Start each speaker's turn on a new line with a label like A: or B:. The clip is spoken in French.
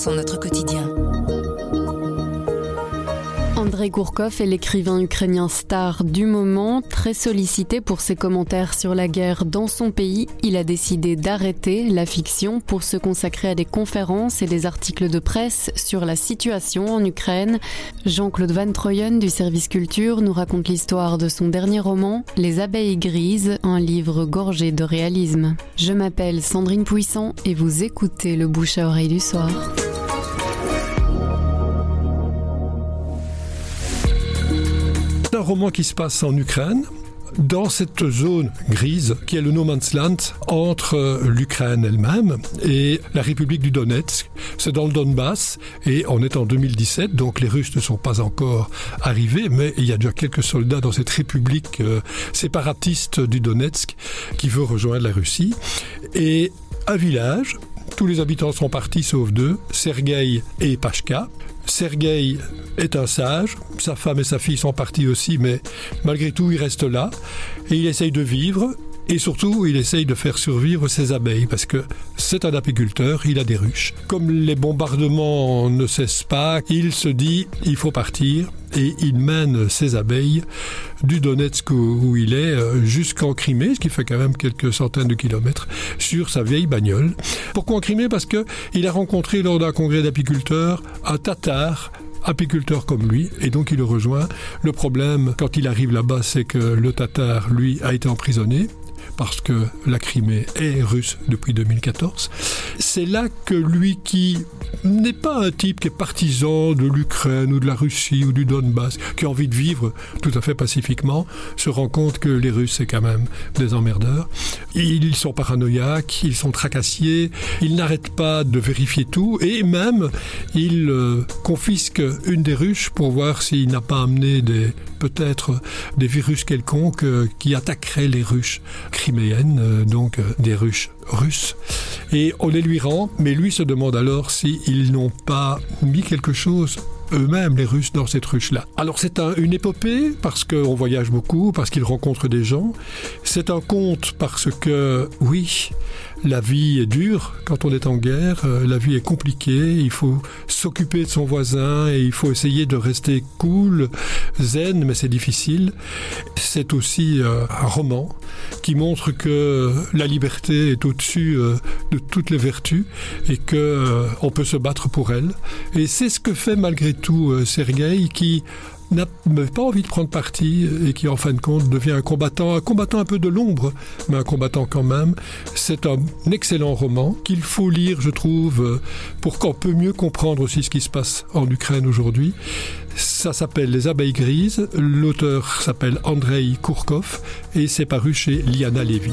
A: sont notre quotidien.
B: Andrei Gourkov est l'écrivain ukrainien star du moment, très sollicité pour ses commentaires sur la guerre dans son pays. Il a décidé d'arrêter la fiction pour se consacrer à des conférences et des articles de presse sur la situation en Ukraine. Jean-Claude Van Troyen du service culture nous raconte l'histoire de son dernier roman, Les abeilles grises, un livre gorgé de réalisme. Je m'appelle Sandrine Puissant et vous écoutez le bouche à oreille du soir.
C: Un roman qui se passe en Ukraine, dans cette zone grise qui est le no man's land entre l'Ukraine elle-même et la République du Donetsk. C'est dans le Donbass et on est en 2017, donc les Russes ne sont pas encore arrivés, mais il y a déjà quelques soldats dans cette République euh, séparatiste du Donetsk qui veut rejoindre la Russie. Et un village, tous les habitants sont partis sauf deux, Sergueï et Pashka. Sergueï est un sage, sa femme et sa fille sont partis aussi, mais malgré tout il reste là et il essaye de vivre et surtout, il essaye de faire survivre ses abeilles parce que c'est un apiculteur, il a des ruches. Comme les bombardements ne cessent pas, il se dit il faut partir et il mène ses abeilles du Donetsk où il est euh, jusqu'en Crimée, ce qui fait quand même quelques centaines de kilomètres, sur sa vieille bagnole. Pourquoi en Crimée? Parce que il a rencontré lors d'un congrès d'apiculteurs un Tatar apiculteur comme lui, et donc il le rejoint. Le problème, quand il arrive là-bas, c'est que le Tatar, lui, a été emprisonné parce que la Crimée est russe depuis 2014. C'est là que lui qui n'est pas un type qui est partisan de l'Ukraine ou de la Russie ou du Donbass, qui a envie de vivre tout à fait pacifiquement, se rend compte que les Russes, c'est quand même des emmerdeurs. Ils sont paranoïaques, ils sont tracassiers, ils n'arrêtent pas de vérifier tout, et même ils euh, confisquent une des ruches pour voir s'il n'a pas amené peut-être des virus quelconques euh, qui attaqueraient les ruches criméennes, euh, donc des ruches russes. Et on les lui mais lui se demande alors s'ils n'ont pas mis quelque chose eux-mêmes, les Russes, dans cette ruche-là. Alors c'est un, une épopée parce qu'on voyage beaucoup, parce qu'il rencontre des gens. C'est un conte parce que, oui, la vie est dure quand on est en guerre, la vie est compliquée, il faut s'occuper de son voisin et il faut essayer de rester cool, zen, mais c'est difficile. C'est aussi euh, un roman qui montre que la liberté est au-dessus euh, de toutes les vertus et que euh, on peut se battre pour elle. Et c'est ce que fait malgré tout Sergueï qui n'a pas envie de prendre parti et qui en fin de compte devient un combattant, un combattant un peu de l'ombre, mais un combattant quand même. C'est un excellent roman qu'il faut lire, je trouve, pour qu'on peut mieux comprendre aussi ce qui se passe en Ukraine aujourd'hui. Ça s'appelle Les abeilles grises, l'auteur s'appelle Andrei Kourkov et c'est paru chez Liana Levy.